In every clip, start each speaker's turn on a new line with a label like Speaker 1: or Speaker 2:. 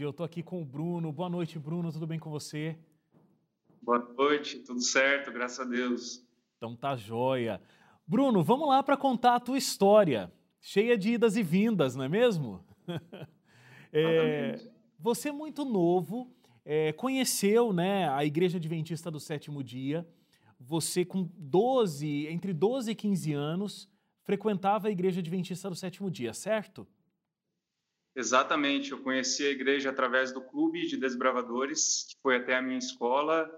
Speaker 1: Eu estou aqui com o Bruno. Boa noite, Bruno. Tudo bem com você?
Speaker 2: Boa noite, tudo certo, graças a Deus.
Speaker 1: Então tá joia. Bruno, vamos lá para contar a tua história, cheia de idas e vindas, não é mesmo? é, você muito novo, é, conheceu né, a Igreja Adventista do Sétimo Dia. Você com 12, entre 12 e 15 anos, frequentava a Igreja Adventista do Sétimo Dia, certo?
Speaker 2: Exatamente, eu conheci a igreja através do Clube de Desbravadores, que foi até a minha escola,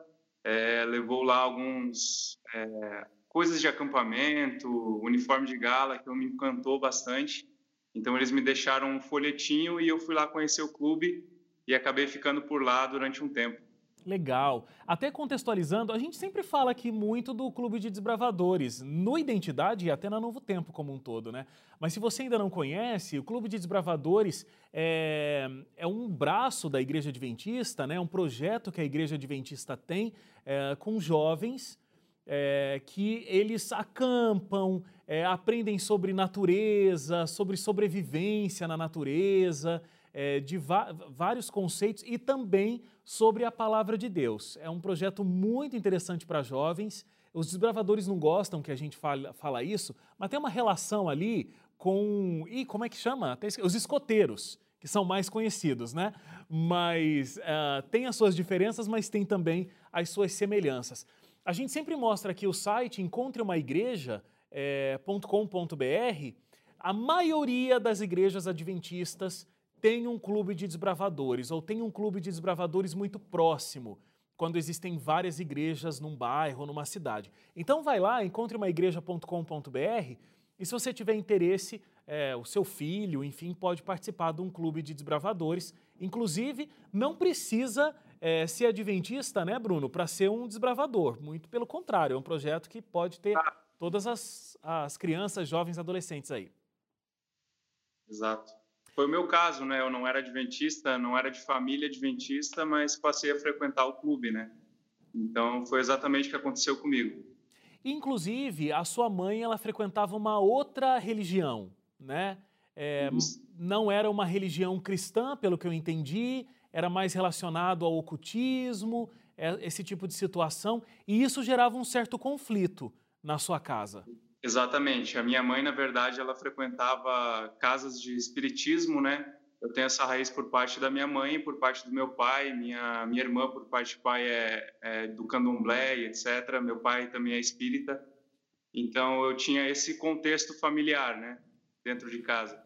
Speaker 2: é, levou lá alguns é, coisas de acampamento, uniforme de gala, que me encantou bastante. Então eles me deixaram um folhetinho e eu fui lá conhecer o clube e acabei ficando por lá durante um tempo.
Speaker 1: Legal. Até contextualizando, a gente sempre fala aqui muito do Clube de Desbravadores, no Identidade e até na Novo Tempo como um todo, né? Mas se você ainda não conhece, o Clube de Desbravadores é, é um braço da Igreja Adventista, né? um projeto que a Igreja Adventista tem é, com jovens é, que eles acampam, é, aprendem sobre natureza, sobre sobrevivência na natureza, é, de vários conceitos e também sobre a palavra de Deus. É um projeto muito interessante para jovens. Os desbravadores não gostam que a gente fala, fala isso, mas tem uma relação ali com. E como é que chama? Os escoteiros, que são mais conhecidos, né? Mas uh, tem as suas diferenças, mas tem também as suas semelhanças. A gente sempre mostra aqui o site encontre uma igreja.com.br. É, a maioria das igrejas adventistas tem um clube de desbravadores ou tem um clube de desbravadores muito próximo, quando existem várias igrejas num bairro, numa cidade. Então vai lá, encontre uma igreja.com.br e se você tiver interesse, é, o seu filho, enfim, pode participar de um clube de desbravadores. Inclusive, não precisa é, ser adventista, né, Bruno, para ser um desbravador. Muito pelo contrário, é um projeto que pode ter ah. todas as, as crianças, jovens, adolescentes aí.
Speaker 2: Exato. Foi o meu caso, né? Eu não era adventista, não era de família adventista, mas passei a frequentar o clube, né? Então foi exatamente o que aconteceu comigo.
Speaker 1: Inclusive, a sua mãe ela frequentava uma outra religião, né? É, não era uma religião cristã, pelo que eu entendi, era mais relacionado ao ocultismo, é, esse tipo de situação, e isso gerava um certo conflito na sua casa.
Speaker 2: Exatamente. A minha mãe, na verdade, ela frequentava casas de espiritismo, né? Eu tenho essa raiz por parte da minha mãe, por parte do meu pai, minha minha irmã por parte de pai é, é do candomblé, etc. Meu pai também é espírita. Então eu tinha esse contexto familiar, né, dentro de casa.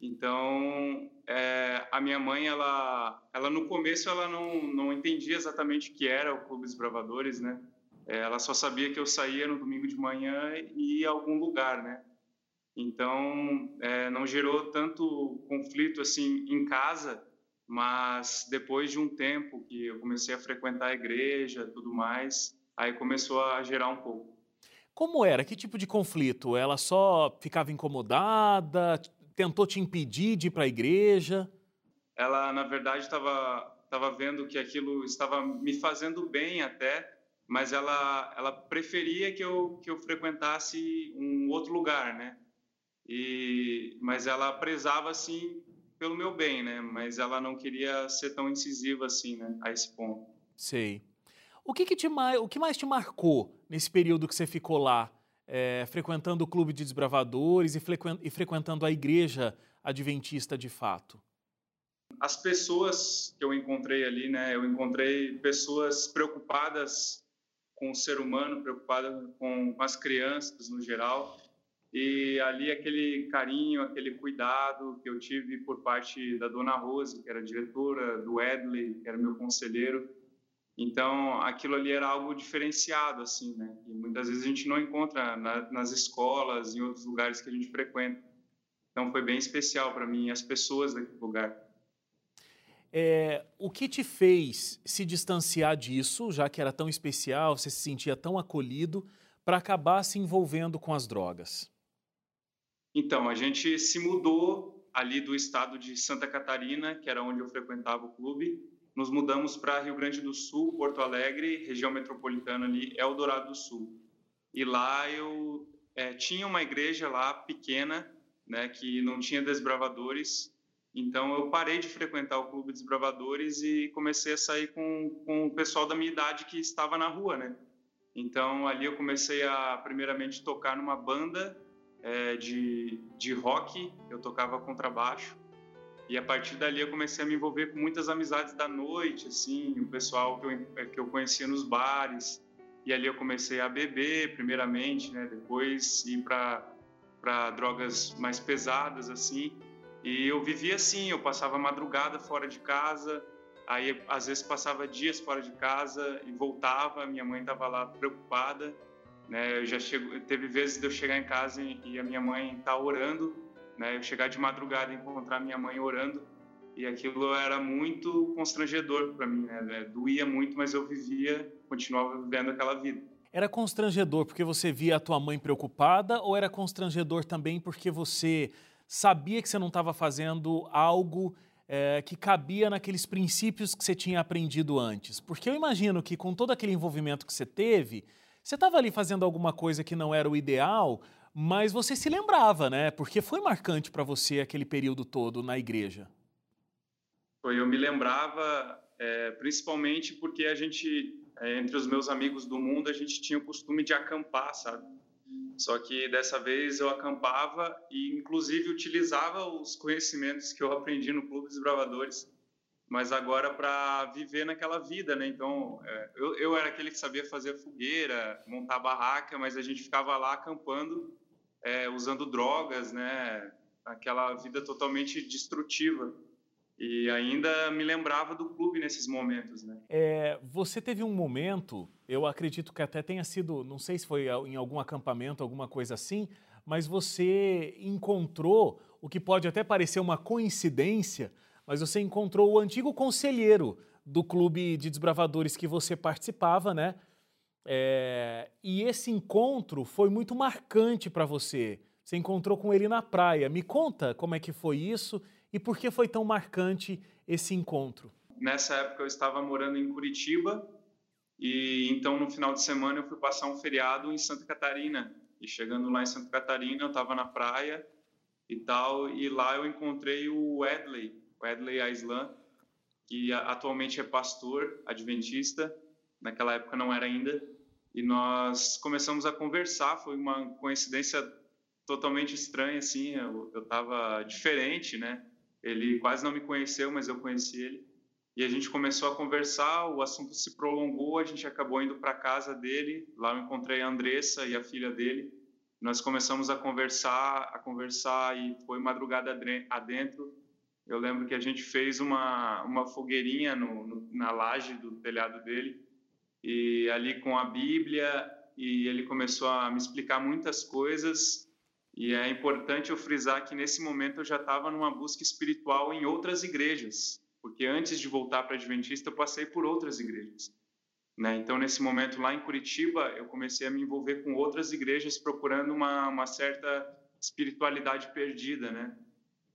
Speaker 2: Então é, a minha mãe, ela, ela no começo ela não não entendia exatamente o que era o Clube dos Bravadores, né? É, ela só sabia que eu saía no domingo de manhã e ia a algum lugar, né? Então, é, não gerou tanto conflito assim em casa, mas depois de um tempo que eu comecei a frequentar a igreja, tudo mais, aí começou a gerar um pouco.
Speaker 1: Como era? Que tipo de conflito? Ela só ficava incomodada? Tentou te impedir de ir para a igreja?
Speaker 2: Ela, na verdade, estava estava vendo que aquilo estava me fazendo bem até, mas ela ela preferia que eu que eu frequentasse um outro lugar, né? E mas ela prezava assim pelo meu bem, né? Mas ela não queria ser tão incisiva assim, né? A esse ponto.
Speaker 1: Sei. O que, que te o que mais te marcou nesse período que você ficou lá, é, frequentando o clube de desbravadores e, e frequentando a igreja adventista de fato?
Speaker 2: As pessoas que eu encontrei ali, né? Eu encontrei pessoas preocupadas com o ser humano, preocupada com, as crianças no geral. E ali aquele carinho, aquele cuidado que eu tive por parte da dona Rose, que era diretora, do Edley, que era meu conselheiro. Então, aquilo ali era algo diferenciado, assim, né? E muitas vezes a gente não encontra na, nas escolas, em outros lugares que a gente frequenta. Então, foi bem especial para mim, as pessoas daquele lugar.
Speaker 1: É, o que te fez se distanciar disso, já que era tão especial, você se sentia tão acolhido, para acabar se envolvendo com as drogas?
Speaker 2: Então, a gente se mudou ali do estado de Santa Catarina, que era onde eu frequentava o clube, nos mudamos para Rio Grande do Sul, Porto Alegre, região metropolitana ali, Eldorado do Sul. E lá eu é, tinha uma igreja lá pequena, né, que não tinha desbravadores, Então eu parei de frequentar o Clube dos Bravadores e comecei a sair com, com o pessoal da minha idade que estava na rua, né? Então ali eu comecei a primeiramente tocar numa banda é, de, de rock, eu tocava contrabaixo e a partir dali eu comecei a me envolver com muitas amizades da noite, assim, o pessoal que eu, que eu conhecia nos bares. E ali eu comecei a beber, primeiramente, né? Depois ir para para drogas mais pesadas, assim. E eu vivia assim, eu passava madrugada fora de casa, aí às vezes passava dias fora de casa e voltava, minha mãe estava lá preocupada, né? Eu já chego, teve vezes de eu chegar em casa e a minha mãe tá orando, né? Eu chegar de madrugada e encontrar minha mãe orando e aquilo era muito constrangedor para mim, né? Doía muito, mas eu vivia, continuava vivendo aquela vida.
Speaker 1: Era constrangedor porque você via a tua mãe preocupada ou era constrangedor também porque você sabia que você não estava fazendo algo é, que cabia naqueles princípios que você tinha aprendido antes? Porque eu imagino que com todo aquele envolvimento que você teve, você estava ali fazendo alguma coisa que não era o ideal, mas você se lembrava, né? Porque foi marcante para você aquele período todo na igreja.
Speaker 2: Foi, eu me lembrava, é, principalmente porque a gente, é, entre os meus amigos do mundo, a gente tinha o costume de acampar, sabe? Só que dessa vez eu acampava e, inclusive, utilizava os conhecimentos que eu aprendi no Clube dos Bravadores, mas agora para viver naquela vida, né? Então, é, eu, eu era aquele que sabia fazer fogueira, montar barraca, mas a gente ficava lá acampando, é, usando drogas, né? Aquela vida totalmente destrutiva. E ainda me lembrava do clube nesses momentos, né?
Speaker 1: É, você teve um momento, eu acredito que até tenha sido, não sei se foi em algum acampamento, alguma coisa assim, mas você encontrou o que pode até parecer uma coincidência, mas você encontrou o antigo conselheiro do clube de desbravadores que você participava, né? É, e esse encontro foi muito marcante para você. Você encontrou com ele na praia. Me conta como é que foi isso e por que foi tão marcante esse encontro?
Speaker 2: Nessa época eu estava morando em Curitiba e então no final de semana eu fui passar um feriado em Santa Catarina. E chegando lá em Santa Catarina, eu estava na praia e tal, e lá eu encontrei o Wedley, o Wedley Aislan, que atualmente é pastor adventista, naquela época não era ainda, e nós começamos a conversar, foi uma coincidência totalmente estranha, assim, eu estava diferente, né? Ele quase não me conheceu, mas eu conheci ele. E a gente começou a conversar, o assunto se prolongou, a gente acabou indo para casa dele. Lá eu encontrei a Andressa e a filha dele. Nós começamos a conversar, a conversar e foi madrugada adentro. Eu lembro que a gente fez uma, uma fogueirinha no, no, na laje do telhado dele e ali com a Bíblia e ele começou a me explicar muitas coisas e é importante eu frisar que nesse momento eu já estava numa busca espiritual em outras igrejas, porque antes de voltar para Adventista eu passei por outras igrejas. Né? Então, nesse momento lá em Curitiba, eu comecei a me envolver com outras igrejas procurando uma, uma certa espiritualidade perdida. Né?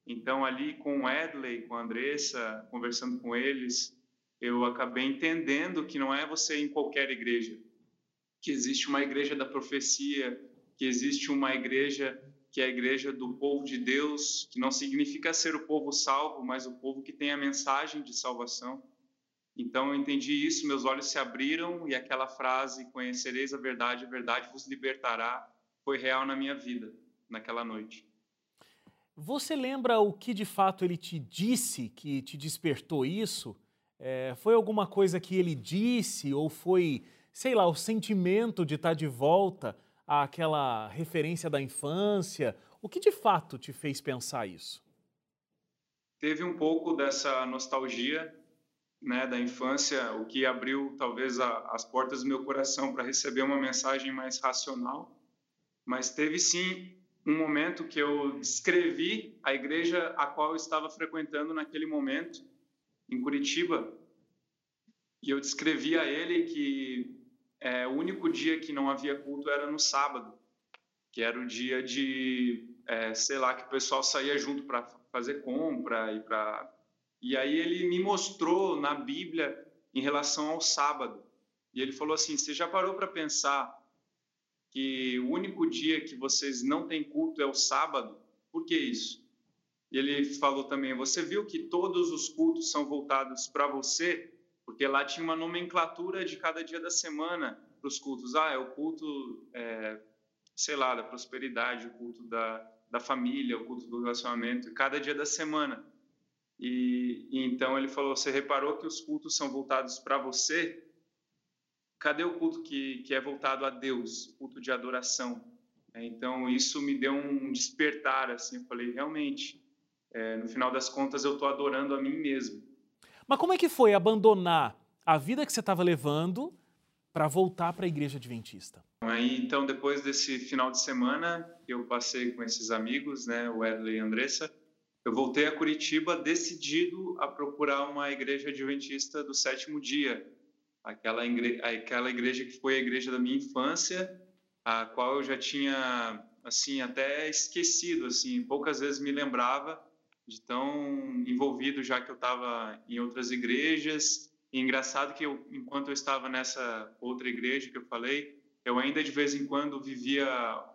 Speaker 2: Então, ali com o Edley, com a Andressa, conversando com eles, eu acabei entendendo que não é você em qualquer igreja, que existe uma igreja da profecia, que existe uma igreja que é a igreja do povo de Deus, que não significa ser o povo salvo, mas o povo que tem a mensagem de salvação. Então eu entendi isso, meus olhos se abriram e aquela frase, conhecereis a verdade, a verdade vos libertará, foi real na minha vida, naquela noite.
Speaker 1: Você lembra o que de fato ele te disse que te despertou isso? É, foi alguma coisa que ele disse ou foi, sei lá, o sentimento de estar de volta àquela referência da infância? O que de fato te fez pensar isso?
Speaker 2: Teve um pouco dessa nostalgia né, da infância, o que abriu talvez a, as portas do meu coração para receber uma mensagem mais racional. Mas teve sim um momento que eu descrevi a igreja a qual eu estava frequentando naquele momento, em Curitiba, e eu descrevi a ele que é, o único dia que não havia culto era no sábado, que era o dia de, é, sei lá, que o pessoal saía junto para fazer compra e para. E aí ele me mostrou na Bíblia em relação ao sábado. E ele falou assim: você já parou para pensar que o único dia que vocês não têm culto é o sábado? Por que isso? E ele falou também: Você viu que todos os cultos são voltados para você? Porque lá tinha uma nomenclatura de cada dia da semana para os cultos. Ah, é o culto, é, sei lá, da prosperidade, o culto da, da família, o culto do relacionamento, cada dia da semana. E, e então ele falou: Você reparou que os cultos são voltados para você? Cadê o culto que, que é voltado a Deus, culto de adoração? É, então isso me deu um despertar, assim, eu falei, realmente, é, no final das contas eu estou adorando a mim mesmo.
Speaker 1: Mas como é que foi abandonar a vida que você estava levando para voltar para a igreja adventista?
Speaker 2: Aí, então, depois desse final de semana que eu passei com esses amigos, né, o Wesley e a Andressa, eu voltei a Curitiba decidido a procurar uma igreja adventista do sétimo dia, aquela, igreja, aquela igreja que foi a igreja da minha infância, a qual eu já tinha assim até esquecido, assim, poucas vezes me lembrava de tão envolvido já que eu estava em outras igrejas. E engraçado que eu, enquanto eu estava nessa outra igreja que eu falei, eu ainda de vez em quando vivia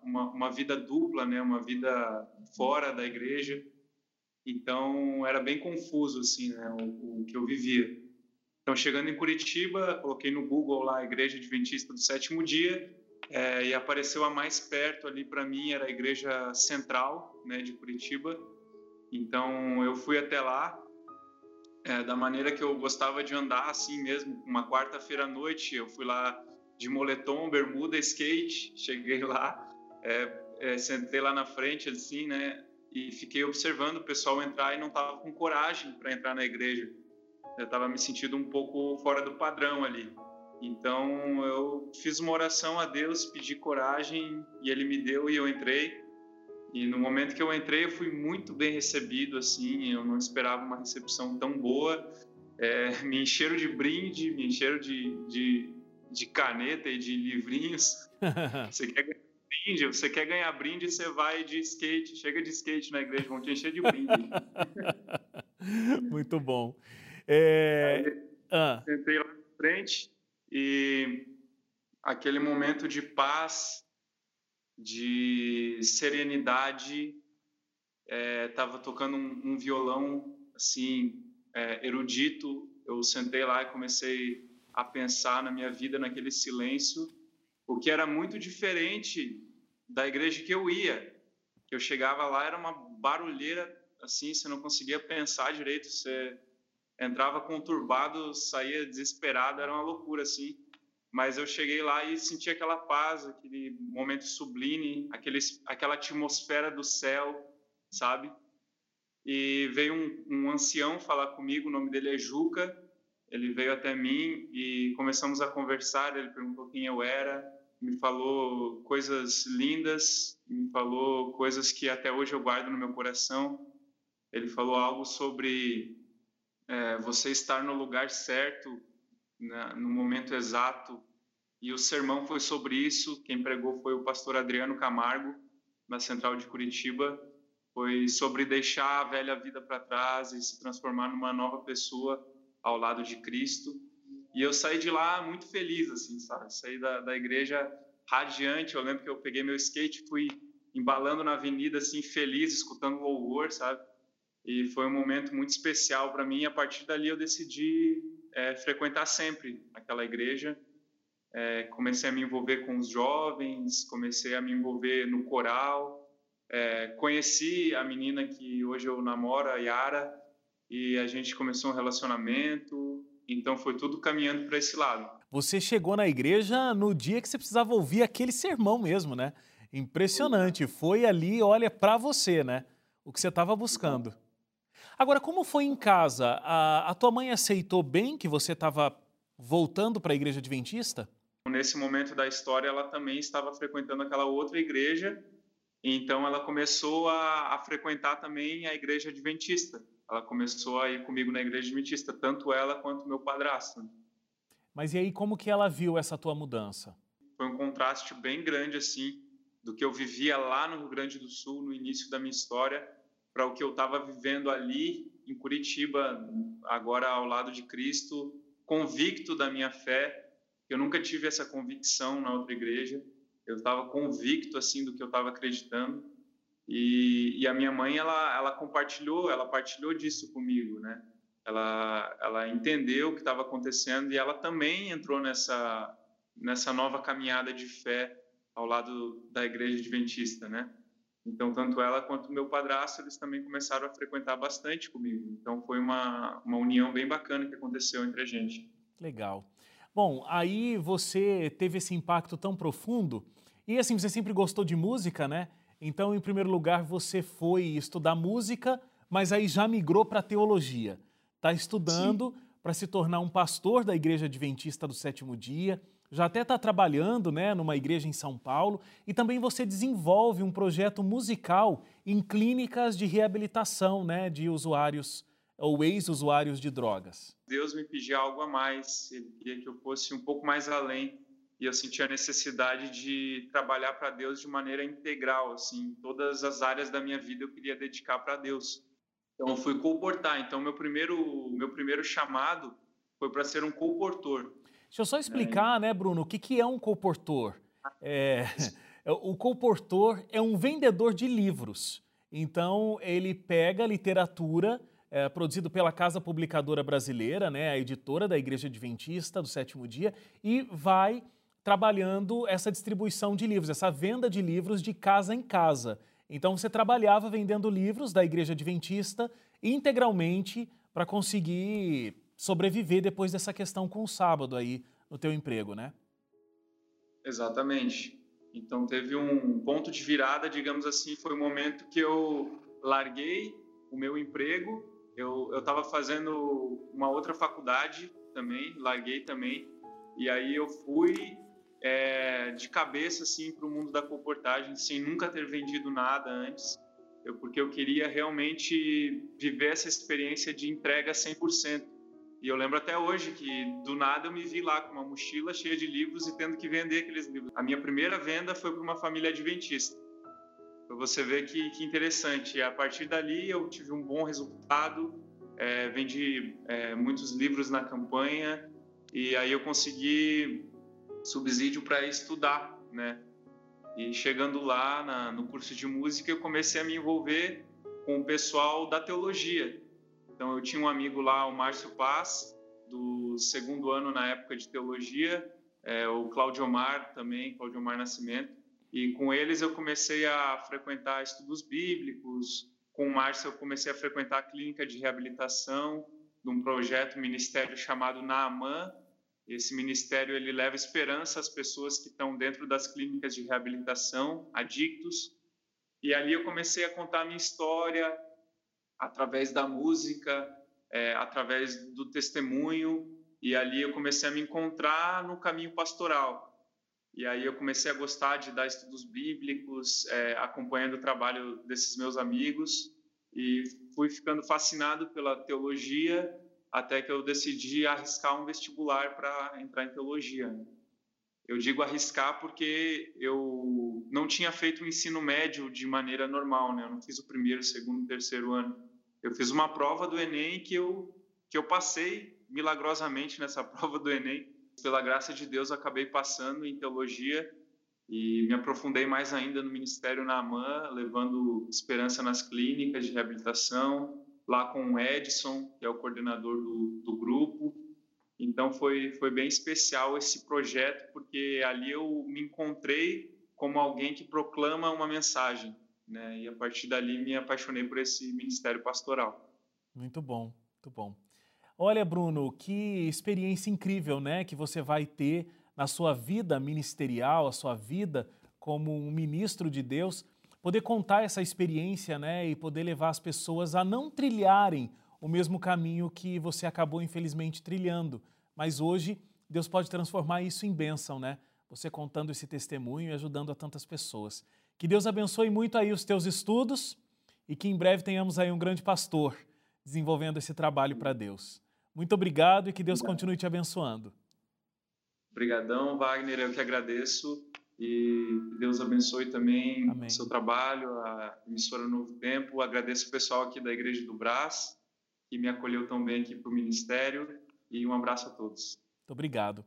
Speaker 2: uma, uma vida dupla, né, uma vida fora da igreja. Então era bem confuso assim, né, o, o que eu vivia. Então, chegando em Curitiba, coloquei no Google lá a Igreja Adventista do Sétimo Dia é, e apareceu a mais perto ali para mim, era a Igreja Central né, de Curitiba. Então, eu fui até lá é, da maneira que eu gostava de andar, assim mesmo. Uma quarta-feira à noite, eu fui lá de moletom, bermuda, skate. Cheguei lá, é, é, sentei lá na frente, assim, né? E fiquei observando o pessoal entrar e não tava com coragem para entrar na igreja eu estava me sentindo um pouco fora do padrão ali. Então eu fiz uma oração a Deus, pedi coragem e Ele me deu e eu entrei. E no momento que eu entrei, eu fui muito bem recebido, assim, eu não esperava uma recepção tão boa. É, me encheram de brinde, me encheram de, de, de caneta e de livrinhos. Você quer ganhar brinde? Você quer ganhar brinde, você vai de skate, chega de skate na igreja, vão te encher de brinde.
Speaker 1: muito bom. É...
Speaker 2: Aí, ah. Sentei lá na frente e aquele momento de paz, de serenidade, estava é, tocando um, um, violão assim é, erudito. Eu sentei lá e comecei a pensar na minha vida naquele silêncio, o que era muito diferente da igreja que eu ia. Eu chegava lá era uma barulheira assim, você não conseguia pensar direito, você entrava conturbado, saía desesperado, era uma loucura assim. Mas eu cheguei lá e senti aquela paz, aquele momento sublime, aquele, aquela atmosfera do céu, sabe? E veio um, um ancião falar comigo, o nome dele é Juca. Ele veio até mim e começamos a conversar. Ele perguntou quem eu era, me falou coisas lindas, me falou coisas que até hoje eu guardo no meu coração. Ele falou algo sobre é, você estar no lugar certo, né, no momento exato. E o sermão foi sobre isso. Quem pregou foi o pastor Adriano Camargo, na Central de Curitiba. Foi sobre deixar a velha vida para trás e se transformar numa nova pessoa ao lado de Cristo. E eu saí de lá muito feliz, assim, sabe? Saí da, da igreja radiante. Eu lembro que eu peguei meu skate, fui embalando na avenida, assim, feliz, escutando louvor, sabe? e foi um momento muito especial para mim. E a partir dali eu decidi é, frequentar sempre aquela igreja. É, comecei a me envolver com os jovens, comecei a me envolver no coral. É, conheci a menina que hoje eu namoro, a Yara, e a gente começou um relacionamento. Então foi tudo caminhando para esse lado.
Speaker 1: Você chegou na igreja no dia que você precisava ouvir aquele sermão mesmo, né? Impressionante. Foi ali, olha, para você, né? O que você estava buscando. Agora, como foi em casa? A, a tua mãe aceitou bem que você estava voltando para a igreja adventista?
Speaker 2: Nesse momento da história, ela também estava frequentando aquela outra igreja, então ela começou a, a frequentar também a igreja adventista. Ela começou a ir comigo na igreja adventista, tanto ela quanto meu padrasto.
Speaker 1: Mas e aí, como que ela viu essa tua mudança?
Speaker 2: Foi um contraste bem grande, assim, do que eu vivia lá no Rio Grande do Sul, no início da minha história, para o que eu estava vivendo ali em Curitiba, agora ao lado de Cristo, convicto da minha fé. Eu nunca tive essa convicção na outra igreja. Eu estava convicto assim do que eu estava acreditando. E, e, a minha mãe, ela, ela compartilhou, ela partilhou disso comigo, né? Ela, ela entendeu o que estava acontecendo e ela também entrou nessa, nessa nova caminhada de fé ao lado da igreja adventista, né? Então, tanto ela quanto meu padrasto, eles também começaram a frequentar bastante comigo. Então, foi uma, uma união bem bacana que aconteceu entre a gente.
Speaker 1: Legal. Bom, aí você teve esse impacto tão profundo e assim, você sempre gostou de música, né? Então, em primeiro lugar, você foi estudar música, mas aí já migrou para teologia. Está estudando para se tornar um pastor da Igreja Adventista do Sétimo Dia. Já até está trabalhando né, numa igreja em São Paulo. E também você desenvolve um projeto musical em clínicas de reabilitação né, de usuários ou ex-usuários de drogas.
Speaker 2: Deus me pedia algo a mais. Ele queria que eu fosse um pouco mais além e eu senti a necessidade de trabalhar para Deus de maneira integral, assim, todas as áreas da minha vida eu queria dedicar para Deus. Então eu fui colportar. Então meu primeiro meu primeiro chamado foi para ser um colportor.
Speaker 1: Deixa eu só explicar, é. né, Bruno, o que que é um colportor? É, o colportor é um vendedor de livros. Então ele pega literatura é, produzido pela Casa Publicadora Brasileira, né, a editora da Igreja Adventista do Sétimo Dia, e vai trabalhando essa distribuição de livros, essa venda de livros de casa em casa. Então você trabalhava vendendo livros da Igreja Adventista integralmente para conseguir sobreviver depois dessa questão com o sábado aí no teu emprego, né?
Speaker 2: Exatamente. Então teve um ponto de virada, digamos assim, foi o momento que eu larguei o meu emprego. Eu estava fazendo uma outra faculdade também, larguei também, e aí eu fui é, de cabeça assim para o mundo da comportagem, sem nunca ter vendido nada antes, eu, porque eu queria realmente viver essa experiência de entrega 100%. E eu lembro até hoje que do nada eu me vi lá com uma mochila cheia de livros e tendo que vender aqueles livros. A minha primeira venda foi para uma família adventista. Para você ver que, que interessante. E a partir dali eu tive um bom resultado, é, vendi é, muitos livros na campanha e aí eu consegui subsídio para estudar, né? E chegando lá na, no curso de música, eu comecei a me envolver com o pessoal da teologia. Então, eu tinha um amigo lá, o Márcio Paz, do segundo ano na época de teologia, é, o Claudio Omar também, Claudio Omar Nascimento, e com eles eu comecei a frequentar estudos bíblicos. Com o Márcio, eu comecei a frequentar a clínica de reabilitação de um projeto ministério chamado Naaman, esse ministério ele leva esperança às pessoas que estão dentro das clínicas de reabilitação, adictos. E ali eu comecei a contar a minha história através da música, é, através do testemunho. E ali eu comecei a me encontrar no caminho pastoral. E aí eu comecei a gostar de dar estudos bíblicos, é, acompanhando o trabalho desses meus amigos. E fui ficando fascinado pela teologia até que eu decidi arriscar um vestibular para entrar em teologia. Eu digo arriscar porque eu não tinha feito o ensino médio de maneira normal, né? Eu não fiz o primeiro, segundo, terceiro ano. Eu fiz uma prova do Enem que eu que eu passei milagrosamente nessa prova do Enem. Pela graça de Deus, acabei passando em teologia e me aprofundei mais ainda no ministério na levando esperança nas clínicas de reabilitação, lá com o Edson, que é o coordenador do, do grupo. Então foi, foi bem especial esse projeto, porque ali eu me encontrei como alguém que proclama uma mensagem. Né? E a partir dali me apaixonei por esse ministério pastoral.
Speaker 1: Muito bom, muito bom. Olha, Bruno, que experiência incrível, né, que você vai ter na sua vida ministerial, a sua vida como um ministro de Deus poder contar essa experiência né, e poder levar as pessoas a não trilharem o mesmo caminho que você acabou, infelizmente, trilhando. Mas hoje, Deus pode transformar isso em bênção, né? Você contando esse testemunho e ajudando a tantas pessoas. Que Deus abençoe muito aí os teus estudos e que em breve tenhamos aí um grande pastor desenvolvendo esse trabalho para Deus. Muito obrigado e que Deus continue te abençoando.
Speaker 2: Obrigadão, Wagner. Eu que agradeço e Deus abençoe também Amém. o seu trabalho, a emissora Novo Tempo. Agradeço o pessoal aqui da Igreja do Brás, que me acolheu tão bem aqui para o ministério. E um abraço a todos.
Speaker 1: Muito obrigado.